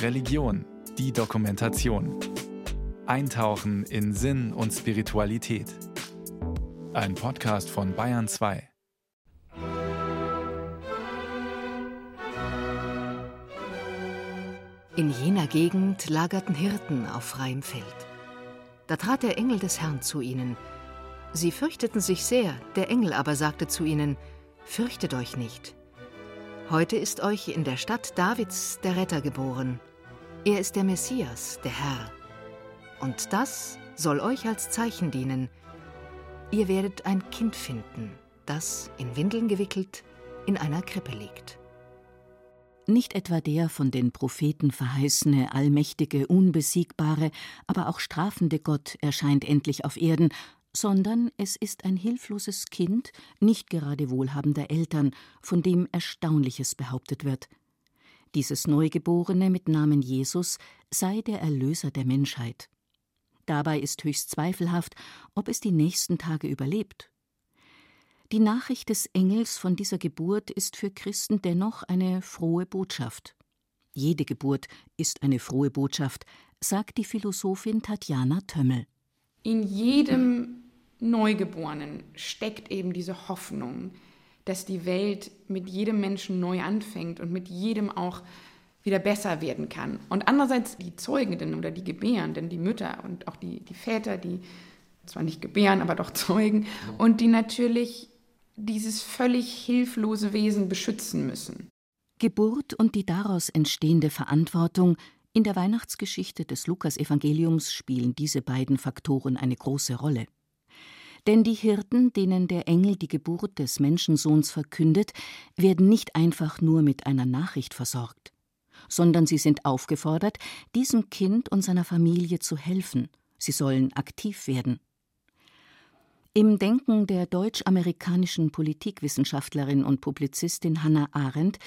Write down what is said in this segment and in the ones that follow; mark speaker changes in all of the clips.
Speaker 1: Religion, die Dokumentation. Eintauchen in Sinn und Spiritualität. Ein Podcast von Bayern 2.
Speaker 2: In jener Gegend lagerten Hirten auf freiem Feld. Da trat der Engel des Herrn zu ihnen. Sie fürchteten sich sehr, der Engel aber sagte zu ihnen, Fürchtet euch nicht. Heute ist euch in der Stadt Davids der Retter geboren. Er ist der Messias, der Herr. Und das soll euch als Zeichen dienen. Ihr werdet ein Kind finden, das, in Windeln gewickelt, in einer Krippe liegt.
Speaker 3: Nicht etwa der von den Propheten verheißene, allmächtige, unbesiegbare, aber auch strafende Gott erscheint endlich auf Erden, sondern es ist ein hilfloses Kind, nicht gerade wohlhabender Eltern, von dem Erstaunliches behauptet wird. Dieses Neugeborene mit Namen Jesus sei der Erlöser der Menschheit. Dabei ist höchst zweifelhaft, ob es die nächsten Tage überlebt. Die Nachricht des Engels von dieser Geburt ist für Christen dennoch eine frohe Botschaft. Jede Geburt ist eine frohe Botschaft, sagt die Philosophin Tatjana Tömmel.
Speaker 4: In jedem Neugeborenen steckt eben diese Hoffnung, dass die Welt mit jedem Menschen neu anfängt und mit jedem auch wieder besser werden kann. Und andererseits die Zeugenden oder die Gebärenden, die Mütter und auch die, die Väter, die zwar nicht gebären, aber doch zeugen und die natürlich dieses völlig hilflose Wesen beschützen müssen.
Speaker 3: Geburt und die daraus entstehende Verantwortung in der Weihnachtsgeschichte des Lukasevangeliums spielen diese beiden Faktoren eine große Rolle. Denn die Hirten, denen der Engel die Geburt des Menschensohns verkündet, werden nicht einfach nur mit einer Nachricht versorgt, sondern sie sind aufgefordert, diesem Kind und seiner Familie zu helfen. Sie sollen aktiv werden. Im Denken der deutsch-amerikanischen Politikwissenschaftlerin und Publizistin Hannah Arendt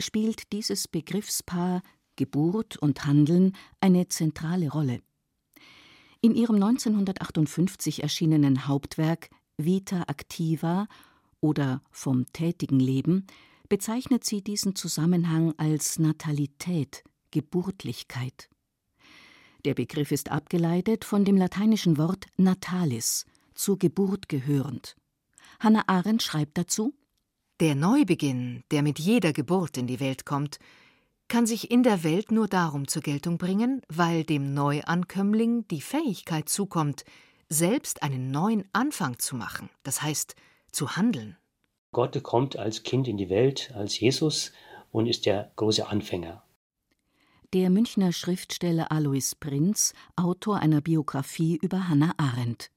Speaker 3: spielt dieses Begriffspaar Geburt und Handeln eine zentrale Rolle. In ihrem 1958 erschienenen Hauptwerk Vita Activa oder Vom tätigen Leben bezeichnet sie diesen Zusammenhang als Natalität, Geburtlichkeit. Der Begriff ist abgeleitet von dem lateinischen Wort natalis, zur Geburt gehörend. Hannah Arendt schreibt dazu:
Speaker 2: Der Neubeginn, der mit jeder Geburt in die Welt kommt, kann sich in der Welt nur darum zur Geltung bringen, weil dem Neuankömmling die Fähigkeit zukommt, selbst einen neuen Anfang zu machen, das heißt zu handeln.
Speaker 5: Gott kommt als Kind in die Welt, als Jesus und ist der große Anfänger.
Speaker 3: Der Münchner Schriftsteller Alois Prinz, Autor einer Biografie über Hannah Arendt.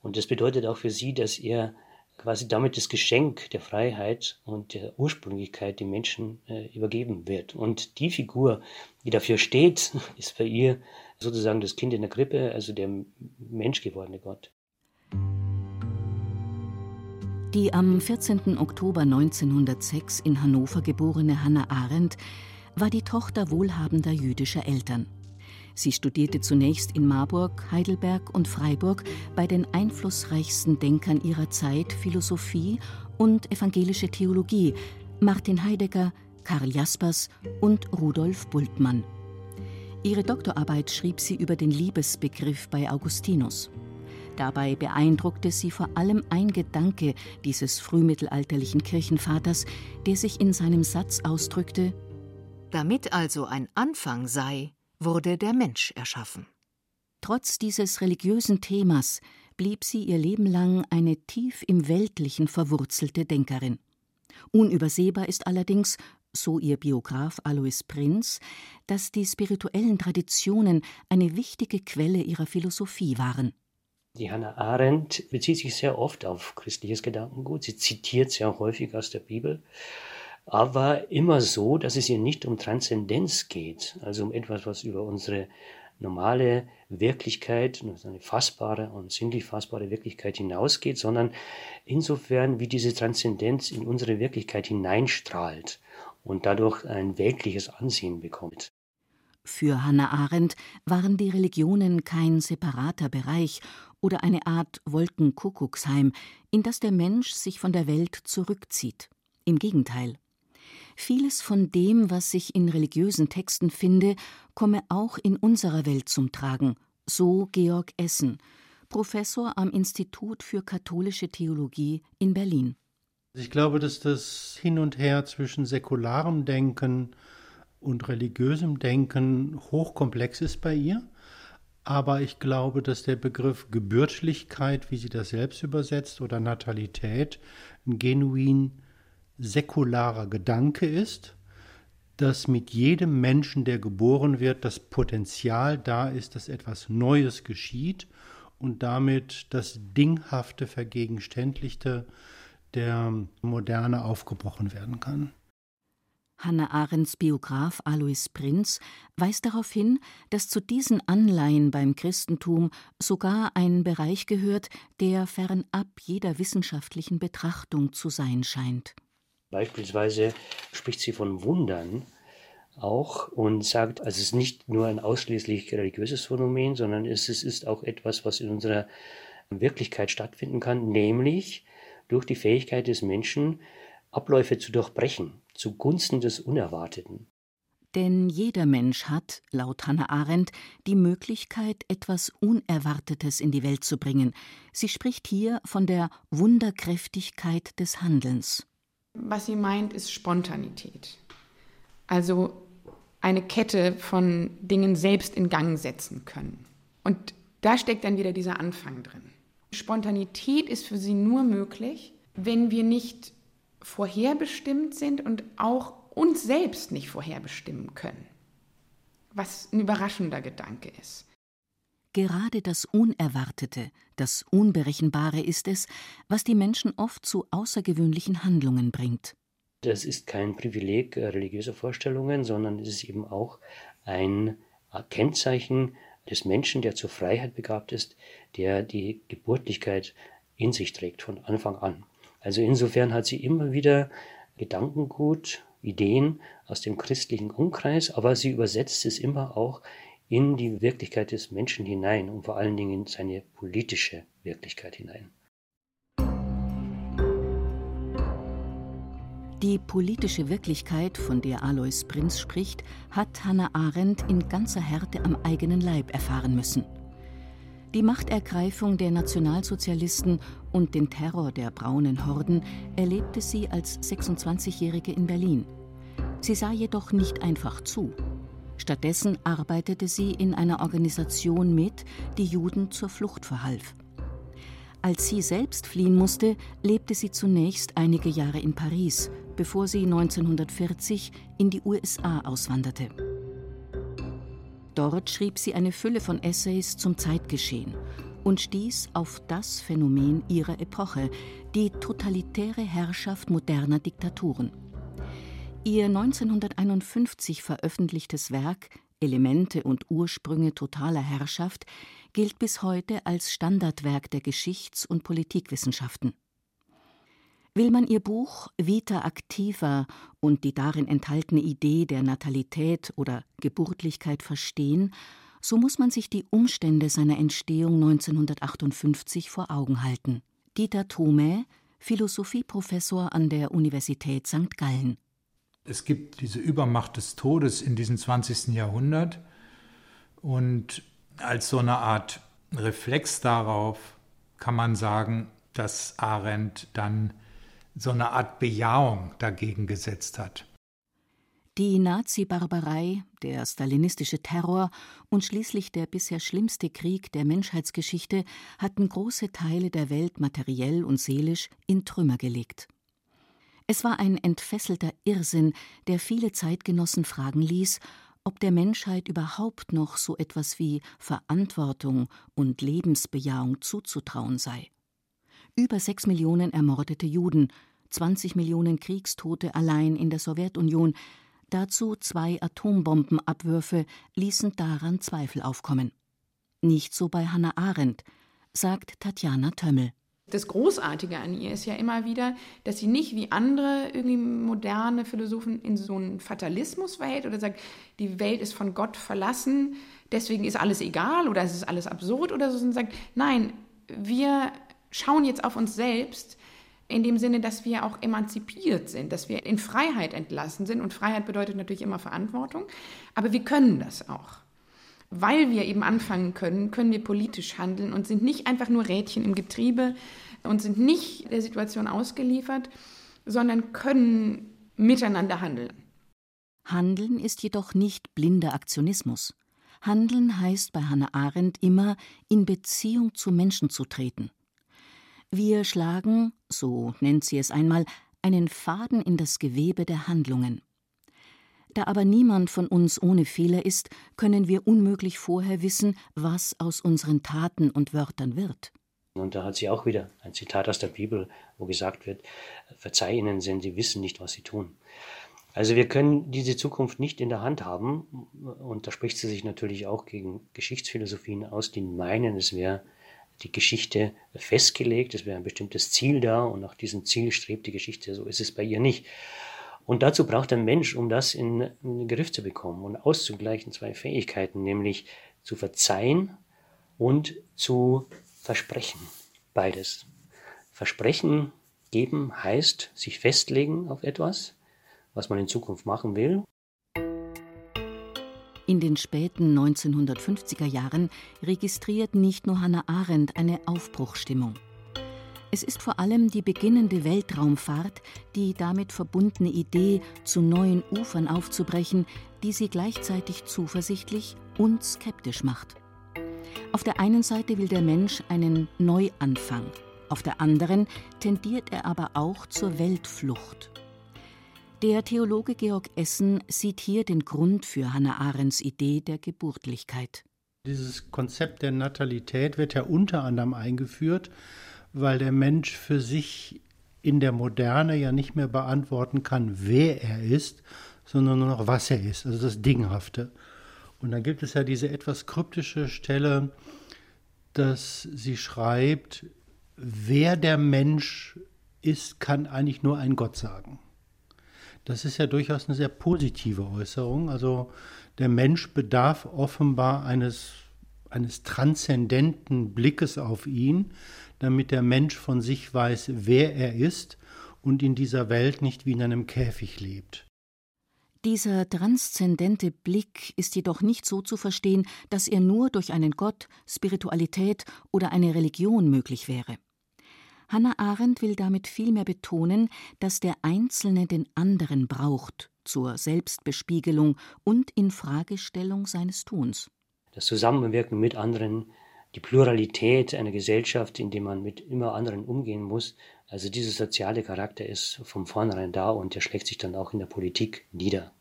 Speaker 5: Und das bedeutet auch für sie, dass er quasi damit das Geschenk der Freiheit und der Ursprünglichkeit dem Menschen äh, übergeben wird. Und die Figur, die dafür steht, ist bei ihr sozusagen das Kind in der Krippe, also der menschgewordene Gott.
Speaker 3: Die am 14. Oktober 1906 in Hannover geborene Hannah Arendt war die Tochter wohlhabender jüdischer Eltern. Sie studierte zunächst in Marburg, Heidelberg und Freiburg bei den einflussreichsten Denkern ihrer Zeit Philosophie und evangelische Theologie, Martin Heidegger, Karl Jaspers und Rudolf Bultmann. Ihre Doktorarbeit schrieb sie über den Liebesbegriff bei Augustinus. Dabei beeindruckte sie vor allem ein Gedanke dieses frühmittelalterlichen Kirchenvaters, der sich in seinem Satz ausdrückte
Speaker 2: Damit also ein Anfang sei, wurde der Mensch erschaffen.
Speaker 3: Trotz dieses religiösen Themas blieb sie ihr Leben lang eine tief im Weltlichen verwurzelte Denkerin. Unübersehbar ist allerdings, so ihr Biograf Alois Prinz, dass die spirituellen Traditionen eine wichtige Quelle ihrer Philosophie waren.
Speaker 5: Die Hannah Arendt bezieht sich sehr oft auf christliches Gedankengut. Sie zitiert sehr häufig aus der Bibel aber immer so, dass es ihr nicht um Transzendenz geht, also um etwas, was über unsere normale Wirklichkeit, eine fassbare und sinnlich fassbare Wirklichkeit hinausgeht, sondern insofern, wie diese Transzendenz in unsere Wirklichkeit hineinstrahlt und dadurch ein weltliches Ansehen bekommt.
Speaker 3: Für Hannah Arendt waren die Religionen kein separater Bereich oder eine Art Wolkenkuckucksheim, in das der Mensch sich von der Welt zurückzieht. Im Gegenteil. Vieles von dem, was sich in religiösen Texten finde, komme auch in unserer Welt zum Tragen, so Georg Essen, Professor am Institut für katholische Theologie in Berlin.
Speaker 6: Ich glaube, dass das Hin und Her zwischen säkularem Denken und religiösem Denken hochkomplex ist bei ihr. Aber ich glaube, dass der Begriff Gebürtlichkeit, wie sie das selbst übersetzt, oder Natalität ein genuin säkularer Gedanke ist, dass mit jedem Menschen, der geboren wird, das Potenzial da ist, dass etwas Neues geschieht und damit das Dinghafte, Vergegenständlichte der Moderne aufgebrochen werden kann.
Speaker 3: Hannah Arendts Biograf Alois Prinz weist darauf hin, dass zu diesen Anleihen beim Christentum sogar ein Bereich gehört, der fernab jeder wissenschaftlichen Betrachtung zu sein scheint.
Speaker 5: Beispielsweise spricht sie von Wundern auch und sagt, also es ist nicht nur ein ausschließlich religiöses Phänomen, sondern es ist auch etwas, was in unserer Wirklichkeit stattfinden kann, nämlich durch die Fähigkeit des Menschen, Abläufe zu durchbrechen, zugunsten des Unerwarteten.
Speaker 3: Denn jeder Mensch hat, laut Hannah Arendt, die Möglichkeit, etwas Unerwartetes in die Welt zu bringen. Sie spricht hier von der Wunderkräftigkeit des Handelns.
Speaker 4: Was sie meint, ist Spontanität. Also eine Kette von Dingen selbst in Gang setzen können. Und da steckt dann wieder dieser Anfang drin. Spontanität ist für sie nur möglich, wenn wir nicht vorherbestimmt sind und auch uns selbst nicht vorherbestimmen können. Was ein überraschender Gedanke ist.
Speaker 3: Gerade das Unerwartete, das Unberechenbare ist es, was die Menschen oft zu außergewöhnlichen Handlungen bringt.
Speaker 5: Das ist kein Privileg religiöser Vorstellungen, sondern es ist eben auch ein Kennzeichen des Menschen, der zur Freiheit begabt ist, der die Geburtlichkeit in sich trägt von Anfang an. Also insofern hat sie immer wieder Gedankengut, Ideen aus dem christlichen Umkreis, aber sie übersetzt es immer auch in die Wirklichkeit des Menschen hinein und vor allen Dingen in seine politische Wirklichkeit hinein.
Speaker 3: Die politische Wirklichkeit, von der Alois Prinz spricht, hat Hannah Arendt in ganzer Härte am eigenen Leib erfahren müssen. Die Machtergreifung der Nationalsozialisten und den Terror der braunen Horden erlebte sie als 26-Jährige in Berlin. Sie sah jedoch nicht einfach zu. Stattdessen arbeitete sie in einer Organisation mit, die Juden zur Flucht verhalf. Als sie selbst fliehen musste, lebte sie zunächst einige Jahre in Paris, bevor sie 1940 in die USA auswanderte. Dort schrieb sie eine Fülle von Essays zum Zeitgeschehen und stieß auf das Phänomen ihrer Epoche, die totalitäre Herrschaft moderner Diktaturen. Ihr 1951 veröffentlichtes Werk Elemente und Ursprünge totaler Herrschaft gilt bis heute als Standardwerk der Geschichts- und Politikwissenschaften. Will man ihr Buch Vita Activa und die darin enthaltene Idee der Natalität oder Geburtlichkeit verstehen, so muss man sich die Umstände seiner Entstehung 1958 vor Augen halten. Dieter Thome, Philosophieprofessor an der Universität St. Gallen.
Speaker 7: Es gibt diese Übermacht des Todes in diesem 20. Jahrhundert und als so eine Art Reflex darauf kann man sagen, dass Arendt dann so eine Art Bejahung dagegen gesetzt hat.
Speaker 3: Die Nazi-Barbarei, der stalinistische Terror und schließlich der bisher schlimmste Krieg der Menschheitsgeschichte hatten große Teile der Welt materiell und seelisch in Trümmer gelegt. Es war ein entfesselter Irrsinn, der viele Zeitgenossen fragen ließ, ob der Menschheit überhaupt noch so etwas wie Verantwortung und Lebensbejahung zuzutrauen sei. Über sechs Millionen ermordete Juden, 20 Millionen Kriegstote allein in der Sowjetunion, dazu zwei Atombombenabwürfe ließen daran Zweifel aufkommen. Nicht so bei Hannah Arendt, sagt Tatjana Tömmel.
Speaker 4: Das Großartige an ihr ist ja immer wieder, dass sie nicht wie andere irgendwie moderne Philosophen in so einen Fatalismus verhält oder sagt, die Welt ist von Gott verlassen, deswegen ist alles egal oder es ist alles absurd oder so, sondern sagt, nein, wir schauen jetzt auf uns selbst, in dem Sinne, dass wir auch emanzipiert sind, dass wir in Freiheit entlassen sind. Und Freiheit bedeutet natürlich immer Verantwortung, aber wir können das auch. Weil wir eben anfangen können, können wir politisch handeln und sind nicht einfach nur Rädchen im Getriebe und sind nicht der Situation ausgeliefert, sondern können miteinander handeln.
Speaker 3: Handeln ist jedoch nicht blinder Aktionismus. Handeln heißt bei Hannah Arendt immer, in Beziehung zu Menschen zu treten. Wir schlagen, so nennt sie es einmal, einen Faden in das Gewebe der Handlungen. Da aber niemand von uns ohne Fehler ist, können wir unmöglich vorher wissen, was aus unseren Taten und Wörtern wird.
Speaker 5: Und da hat sie auch wieder ein Zitat aus der Bibel, wo gesagt wird, verzeih ihnen, denn sie wissen nicht, was sie tun. Also wir können diese Zukunft nicht in der Hand haben. Und da spricht sie sich natürlich auch gegen Geschichtsphilosophien aus, die meinen, es wäre die Geschichte festgelegt, es wäre ein bestimmtes Ziel da und nach diesem Ziel strebt die Geschichte. So ist es bei ihr nicht. Und dazu braucht ein Mensch, um das in, in den Griff zu bekommen und auszugleichen, zwei Fähigkeiten, nämlich zu verzeihen und zu versprechen. Beides. Versprechen geben heißt sich festlegen auf etwas was man in Zukunft machen will.
Speaker 3: In den späten 1950er Jahren registriert nicht nur Hannah Arendt eine Aufbruchstimmung. Es ist vor allem die beginnende Weltraumfahrt, die damit verbundene Idee, zu neuen Ufern aufzubrechen, die sie gleichzeitig zuversichtlich und skeptisch macht. Auf der einen Seite will der Mensch einen Neuanfang, auf der anderen tendiert er aber auch zur Weltflucht. Der Theologe Georg Essen sieht hier den Grund für Hannah Arendts Idee der Geburtlichkeit.
Speaker 6: Dieses Konzept der Natalität wird ja unter anderem eingeführt, weil der Mensch für sich in der Moderne ja nicht mehr beantworten kann, wer er ist, sondern nur noch, was er ist, also das Dinghafte. Und dann gibt es ja diese etwas kryptische Stelle, dass sie schreibt, wer der Mensch ist, kann eigentlich nur ein Gott sagen. Das ist ja durchaus eine sehr positive Äußerung. Also der Mensch bedarf offenbar eines, eines transzendenten Blickes auf ihn, damit der Mensch von sich weiß, wer er ist und in dieser Welt nicht wie in einem Käfig lebt.
Speaker 3: Dieser transzendente Blick ist jedoch nicht so zu verstehen, dass er nur durch einen Gott, Spiritualität oder eine Religion möglich wäre. Hannah Arendt will damit vielmehr betonen, dass der Einzelne den anderen braucht zur Selbstbespiegelung und Infragestellung seines Tuns.
Speaker 5: Das Zusammenwirken mit anderen, die Pluralität einer Gesellschaft, in der man mit immer anderen umgehen muss, also dieser soziale Charakter ist von vornherein da und der schlägt sich dann auch in der Politik nieder.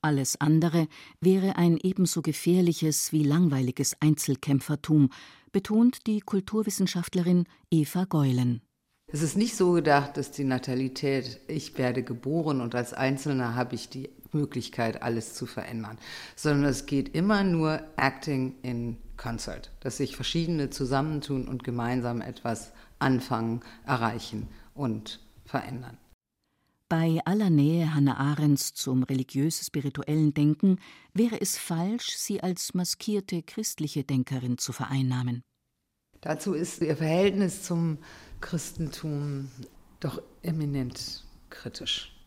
Speaker 3: Alles andere wäre ein ebenso gefährliches wie langweiliges Einzelkämpfertum, betont die Kulturwissenschaftlerin Eva Geulen.
Speaker 8: Es ist nicht so gedacht, dass die Natalität, ich werde geboren und als Einzelner habe ich die Möglichkeit, alles zu verändern, sondern es geht immer nur Acting in Concert, dass sich verschiedene zusammentun und gemeinsam etwas anfangen, erreichen und verändern.
Speaker 3: Bei aller Nähe Hannah Arendts zum religiös-spirituellen Denken wäre es falsch, sie als maskierte christliche Denkerin zu vereinnahmen.
Speaker 8: Dazu ist ihr Verhältnis zum Christentum doch eminent kritisch.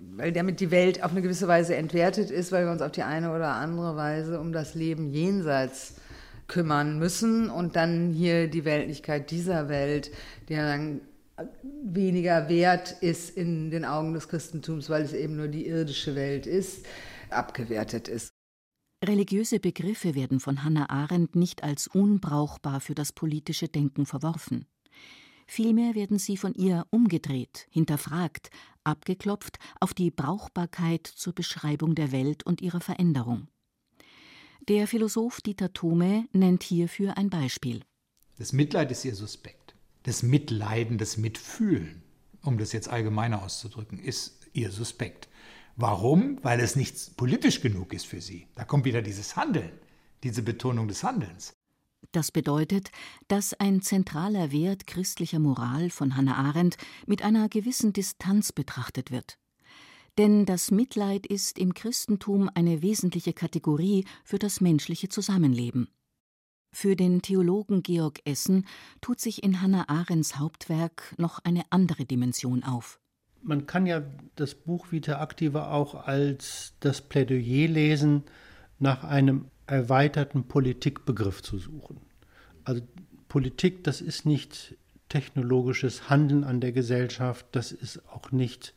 Speaker 8: Weil damit die Welt auf eine gewisse Weise entwertet ist, weil wir uns auf die eine oder andere Weise um das Leben jenseits kümmern müssen und dann hier die Weltlichkeit dieser Welt, die dann weniger wert ist in den Augen des Christentums, weil es eben nur die irdische Welt ist, abgewertet ist.
Speaker 3: Religiöse Begriffe werden von Hannah Arendt nicht als unbrauchbar für das politische Denken verworfen. Vielmehr werden sie von ihr umgedreht, hinterfragt, abgeklopft auf die Brauchbarkeit zur Beschreibung der Welt und ihrer Veränderung. Der Philosoph Dieter Thome nennt hierfür ein Beispiel.
Speaker 7: Das Mitleid ist ihr suspekt das Mitleiden, das Mitfühlen, um das jetzt allgemeiner auszudrücken, ist ihr suspekt. Warum? Weil es nicht politisch genug ist für sie. Da kommt wieder dieses Handeln, diese Betonung des Handelns.
Speaker 3: Das bedeutet, dass ein zentraler Wert christlicher Moral von Hannah Arendt mit einer gewissen Distanz betrachtet wird. Denn das Mitleid ist im Christentum eine wesentliche Kategorie für das menschliche Zusammenleben. Für den Theologen Georg Essen tut sich in Hannah Arendts Hauptwerk noch eine andere Dimension auf.
Speaker 6: Man kann ja das Buch Vita Activa auch als das Plädoyer lesen, nach einem erweiterten Politikbegriff zu suchen. Also Politik, das ist nicht technologisches Handeln an der Gesellschaft, das ist auch nicht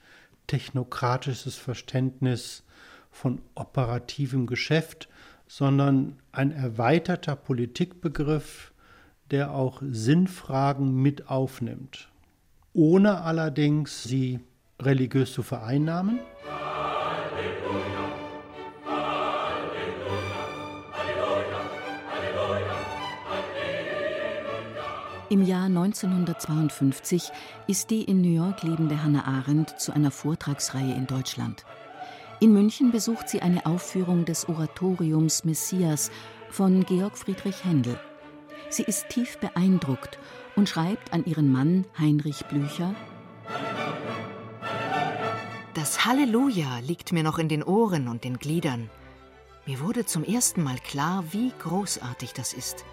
Speaker 6: technokratisches Verständnis von operativem Geschäft, sondern ein erweiterter Politikbegriff, der auch Sinnfragen mit aufnimmt, ohne allerdings sie religiös zu vereinnahmen.
Speaker 3: Im Jahr 1952 ist die in New York lebende Hannah Arendt zu einer Vortragsreihe in Deutschland. In München besucht sie eine Aufführung des Oratoriums Messias von Georg Friedrich Händel. Sie ist tief beeindruckt und schreibt an ihren Mann Heinrich Blücher:
Speaker 2: Das Halleluja liegt mir noch in den Ohren und den Gliedern. Mir wurde zum ersten Mal klar, wie großartig das ist.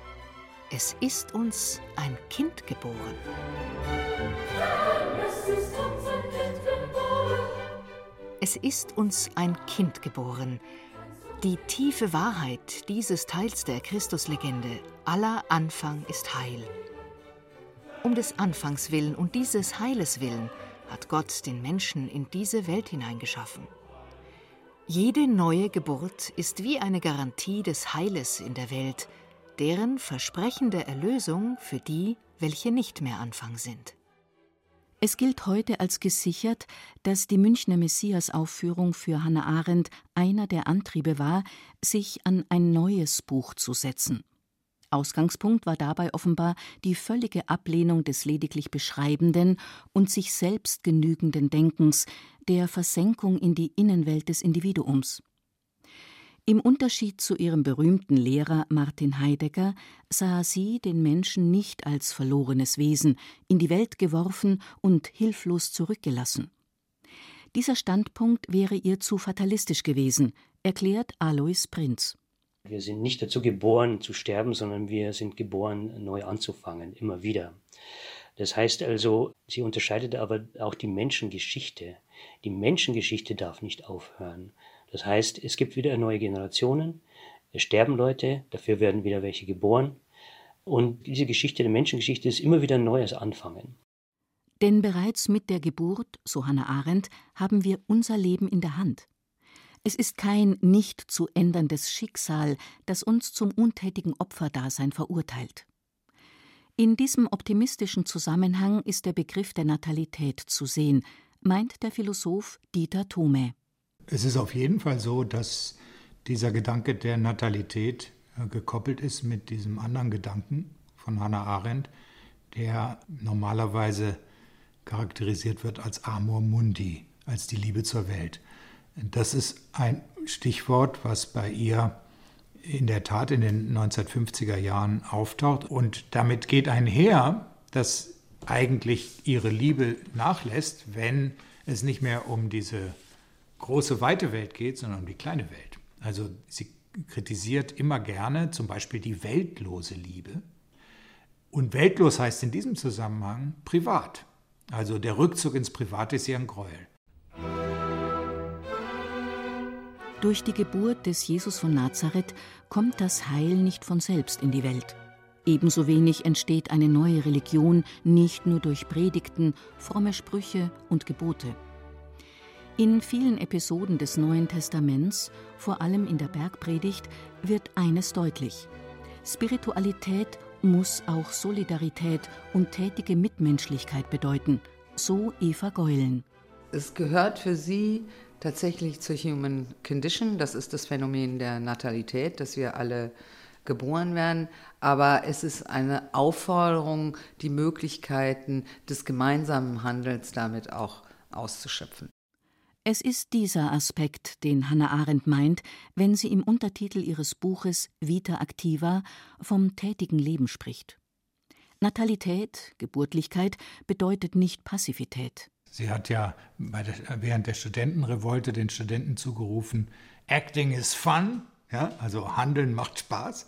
Speaker 2: Es ist uns ein Kind geboren. Es ist uns ein Kind geboren. Die tiefe Wahrheit dieses Teils der Christuslegende, aller Anfang ist Heil. Um des Anfangs willen und dieses Heiles willen hat Gott den Menschen in diese Welt hineingeschaffen. Jede neue Geburt ist wie eine Garantie des Heiles in der Welt, deren versprechende Erlösung für die, welche nicht mehr Anfang sind.
Speaker 3: Es gilt heute als gesichert, dass die Münchner Messias-Aufführung für Hannah Arendt einer der Antriebe war, sich an ein neues Buch zu setzen. Ausgangspunkt war dabei offenbar die völlige Ablehnung des lediglich beschreibenden und sich selbst genügenden Denkens, der Versenkung in die Innenwelt des Individuums. Im Unterschied zu ihrem berühmten Lehrer Martin Heidegger sah sie den Menschen nicht als verlorenes Wesen, in die Welt geworfen und hilflos zurückgelassen. Dieser Standpunkt wäre ihr zu fatalistisch gewesen, erklärt Alois Prinz.
Speaker 5: Wir sind nicht dazu geboren zu sterben, sondern wir sind geboren, neu anzufangen, immer wieder. Das heißt also, sie unterscheidet aber auch die Menschengeschichte. Die Menschengeschichte darf nicht aufhören. Das heißt, es gibt wieder neue Generationen, es sterben Leute, dafür werden wieder welche geboren. Und diese Geschichte der Menschengeschichte ist immer wieder ein neues Anfangen.
Speaker 3: Denn bereits mit der Geburt, so Hannah Arendt, haben wir unser Leben in der Hand. Es ist kein nicht zu änderndes Schicksal, das uns zum untätigen Opferdasein verurteilt. In diesem optimistischen Zusammenhang ist der Begriff der Natalität zu sehen, meint der Philosoph Dieter Thome.
Speaker 7: Es ist auf jeden Fall so, dass dieser Gedanke der Natalität äh, gekoppelt ist mit diesem anderen Gedanken von Hannah Arendt, der normalerweise charakterisiert wird als Amor Mundi, als die Liebe zur Welt. Das ist ein Stichwort, was bei ihr in der Tat in den 1950er Jahren auftaucht. Und damit geht einher, dass eigentlich ihre Liebe nachlässt, wenn es nicht mehr um diese große, weite Welt geht, sondern um die kleine Welt. Also sie kritisiert immer gerne zum Beispiel die weltlose Liebe. Und weltlos heißt in diesem Zusammenhang privat. Also der Rückzug ins Private ist ihr ein Gräuel.
Speaker 3: Durch die Geburt des Jesus von Nazareth kommt das Heil nicht von selbst in die Welt. Ebenso wenig entsteht eine neue Religion nicht nur durch Predigten, fromme Sprüche und Gebote. In vielen Episoden des Neuen Testaments, vor allem in der Bergpredigt, wird eines deutlich. Spiritualität muss auch Solidarität und tätige Mitmenschlichkeit bedeuten, so Eva Geulen.
Speaker 8: Es gehört für sie tatsächlich zur Human Condition, das ist das Phänomen der Natalität, dass wir alle geboren werden, aber es ist eine Aufforderung, die Möglichkeiten des gemeinsamen Handels damit auch auszuschöpfen.
Speaker 3: Es ist dieser Aspekt, den Hannah Arendt meint, wenn sie im Untertitel ihres Buches Vita Activa vom tätigen Leben spricht. Natalität, Geburtlichkeit bedeutet nicht Passivität.
Speaker 7: Sie hat ja der, während der Studentenrevolte den Studenten zugerufen, Acting is fun, ja, also Handeln macht Spaß.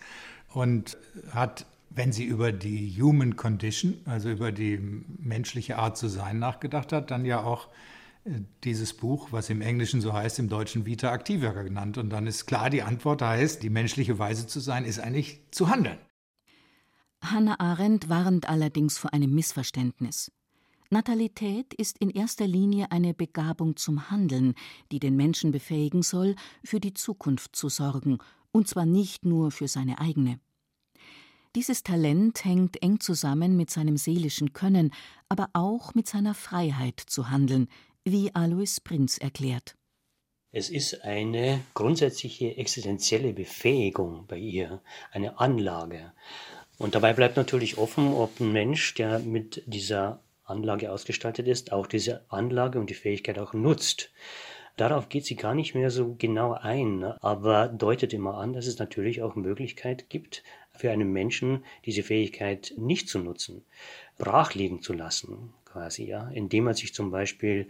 Speaker 7: und hat, wenn sie über die Human Condition, also über die menschliche Art zu sein nachgedacht hat, dann ja auch dieses Buch, was im Englischen so heißt, im Deutschen Vita Activa genannt. Und dann ist klar, die Antwort heißt, die menschliche Weise zu sein, ist eigentlich zu handeln.
Speaker 3: Hannah Arendt warnt allerdings vor einem Missverständnis. Natalität ist in erster Linie eine Begabung zum Handeln, die den Menschen befähigen soll, für die Zukunft zu sorgen, und zwar nicht nur für seine eigene. Dieses Talent hängt eng zusammen mit seinem seelischen Können, aber auch mit seiner Freiheit zu handeln, wie Alois Prinz erklärt.
Speaker 5: Es ist eine grundsätzliche existenzielle Befähigung bei ihr, eine Anlage. Und dabei bleibt natürlich offen, ob ein Mensch, der mit dieser Anlage ausgestaltet ist, auch diese Anlage und die Fähigkeit auch nutzt. Darauf geht sie gar nicht mehr so genau ein, aber deutet immer an, dass es natürlich auch Möglichkeit gibt, für einen Menschen diese Fähigkeit nicht zu nutzen, brachliegen zu lassen, quasi, ja, indem er sich zum Beispiel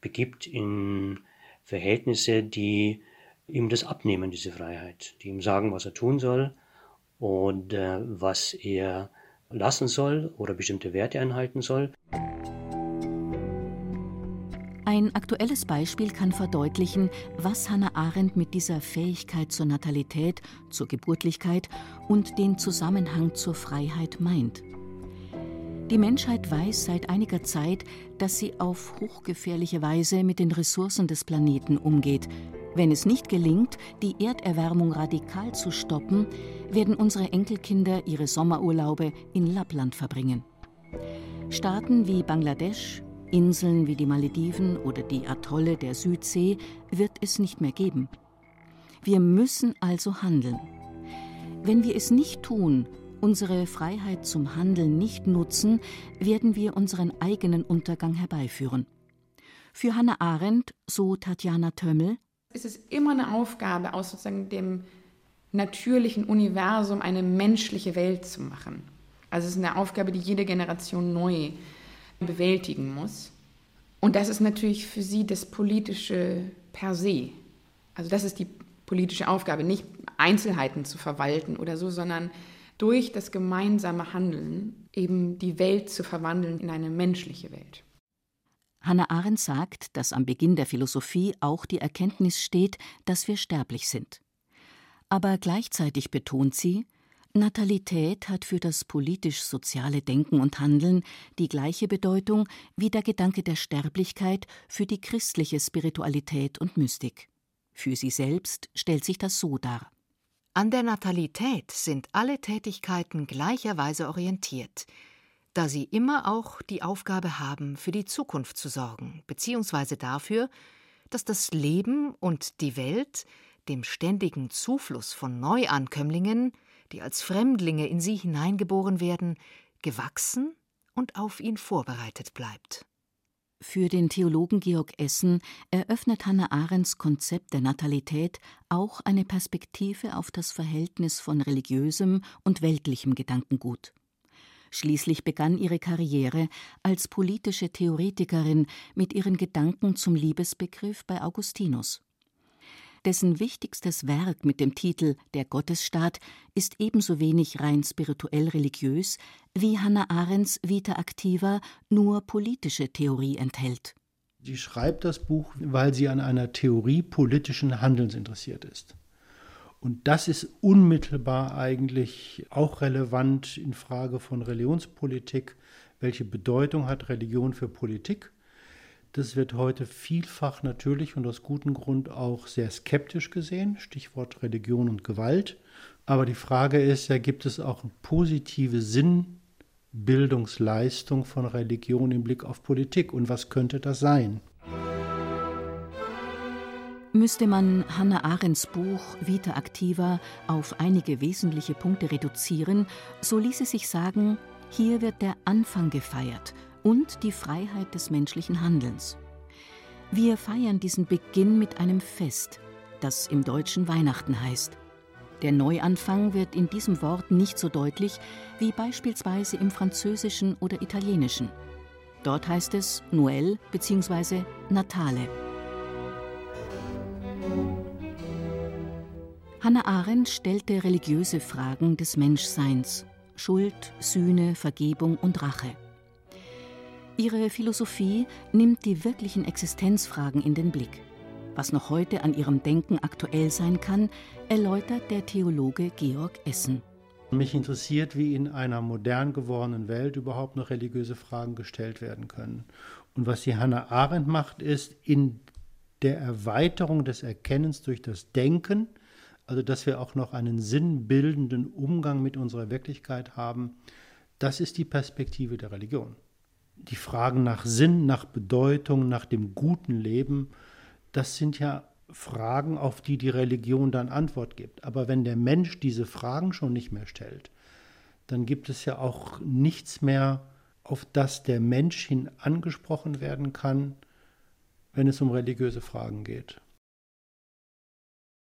Speaker 5: begibt in Verhältnisse, die ihm das abnehmen, diese Freiheit, die ihm sagen, was er tun soll und äh, was er lassen soll oder bestimmte Werte einhalten soll.
Speaker 3: Ein aktuelles Beispiel kann verdeutlichen, was Hannah Arendt mit dieser Fähigkeit zur Natalität, zur Geburtlichkeit und den Zusammenhang zur Freiheit meint. Die Menschheit weiß seit einiger Zeit, dass sie auf hochgefährliche Weise mit den Ressourcen des Planeten umgeht. Wenn es nicht gelingt, die Erderwärmung radikal zu stoppen, werden unsere Enkelkinder ihre Sommerurlaube in Lappland verbringen. Staaten wie Bangladesch, Inseln wie die Malediven oder die Atolle der Südsee wird es nicht mehr geben. Wir müssen also handeln. Wenn wir es nicht tun, unsere Freiheit zum Handeln nicht nutzen, werden wir unseren eigenen Untergang herbeiführen. Für Hannah Arendt, so Tatjana Tömmel,
Speaker 4: ist es immer eine Aufgabe, aus sozusagen dem natürlichen Universum eine menschliche Welt zu machen. Also es ist eine Aufgabe, die jede Generation neu bewältigen muss. Und das ist natürlich für sie das Politische per se. Also das ist die politische Aufgabe, nicht Einzelheiten zu verwalten oder so, sondern durch das gemeinsame Handeln eben die Welt zu verwandeln in eine menschliche Welt.
Speaker 3: Hannah Arendt sagt, dass am Beginn der Philosophie auch die Erkenntnis steht, dass wir sterblich sind. Aber gleichzeitig betont sie, Natalität hat für das politisch-soziale Denken und Handeln die gleiche Bedeutung wie der Gedanke der Sterblichkeit für die christliche Spiritualität und Mystik. Für sie selbst stellt sich das so dar.
Speaker 2: An der Natalität sind alle Tätigkeiten gleicherweise orientiert, da sie immer auch die Aufgabe haben, für die Zukunft zu sorgen, beziehungsweise dafür, dass das Leben und die Welt dem ständigen Zufluss von Neuankömmlingen die als Fremdlinge in sie hineingeboren werden, gewachsen und auf ihn vorbereitet bleibt.
Speaker 3: Für den Theologen Georg Essen eröffnet Hannah Arendts Konzept der Natalität auch eine Perspektive auf das Verhältnis von religiösem und weltlichem Gedankengut. Schließlich begann ihre Karriere als politische Theoretikerin mit ihren Gedanken zum Liebesbegriff bei Augustinus. Dessen wichtigstes Werk mit dem Titel Der Gottesstaat ist ebenso wenig rein spirituell religiös, wie Hannah Arendts Vita Activa nur politische Theorie enthält.
Speaker 6: Sie schreibt das Buch, weil sie an einer Theorie politischen Handelns interessiert ist. Und das ist unmittelbar eigentlich auch relevant in Frage von Religionspolitik. Welche Bedeutung hat Religion für Politik? Das wird heute vielfach natürlich und aus gutem Grund auch sehr skeptisch gesehen, Stichwort Religion und Gewalt. Aber die Frage ist ja, gibt es auch eine positive Sinnbildungsleistung von Religion im Blick auf Politik und was könnte das sein?
Speaker 3: Müsste man Hannah Arendts Buch Vita Activa auf einige wesentliche Punkte reduzieren, so ließe sich sagen, hier wird der Anfang gefeiert und die Freiheit des menschlichen Handelns. Wir feiern diesen Beginn mit einem Fest, das im Deutschen Weihnachten heißt. Der Neuanfang wird in diesem Wort nicht so deutlich wie beispielsweise im Französischen oder Italienischen. Dort heißt es Noël bzw. Natale. Hannah Arendt stellte religiöse Fragen des Menschseins Schuld, Sühne, Vergebung und Rache. Ihre Philosophie nimmt die wirklichen Existenzfragen in den Blick. Was noch heute an ihrem Denken aktuell sein kann, erläutert der Theologe Georg Essen.
Speaker 6: Mich interessiert, wie in einer modern gewordenen Welt überhaupt noch religiöse Fragen gestellt werden können. Und was die Hannah Arendt macht, ist in der Erweiterung des Erkennens durch das Denken, also dass wir auch noch einen sinnbildenden Umgang mit unserer Wirklichkeit haben, das ist die Perspektive der Religion. Die Fragen nach Sinn, nach Bedeutung, nach dem guten Leben, das sind ja Fragen, auf die die Religion dann Antwort gibt. Aber wenn der Mensch diese Fragen schon nicht mehr stellt, dann gibt es ja auch nichts mehr, auf das der Mensch hin angesprochen werden kann, wenn es um religiöse Fragen geht.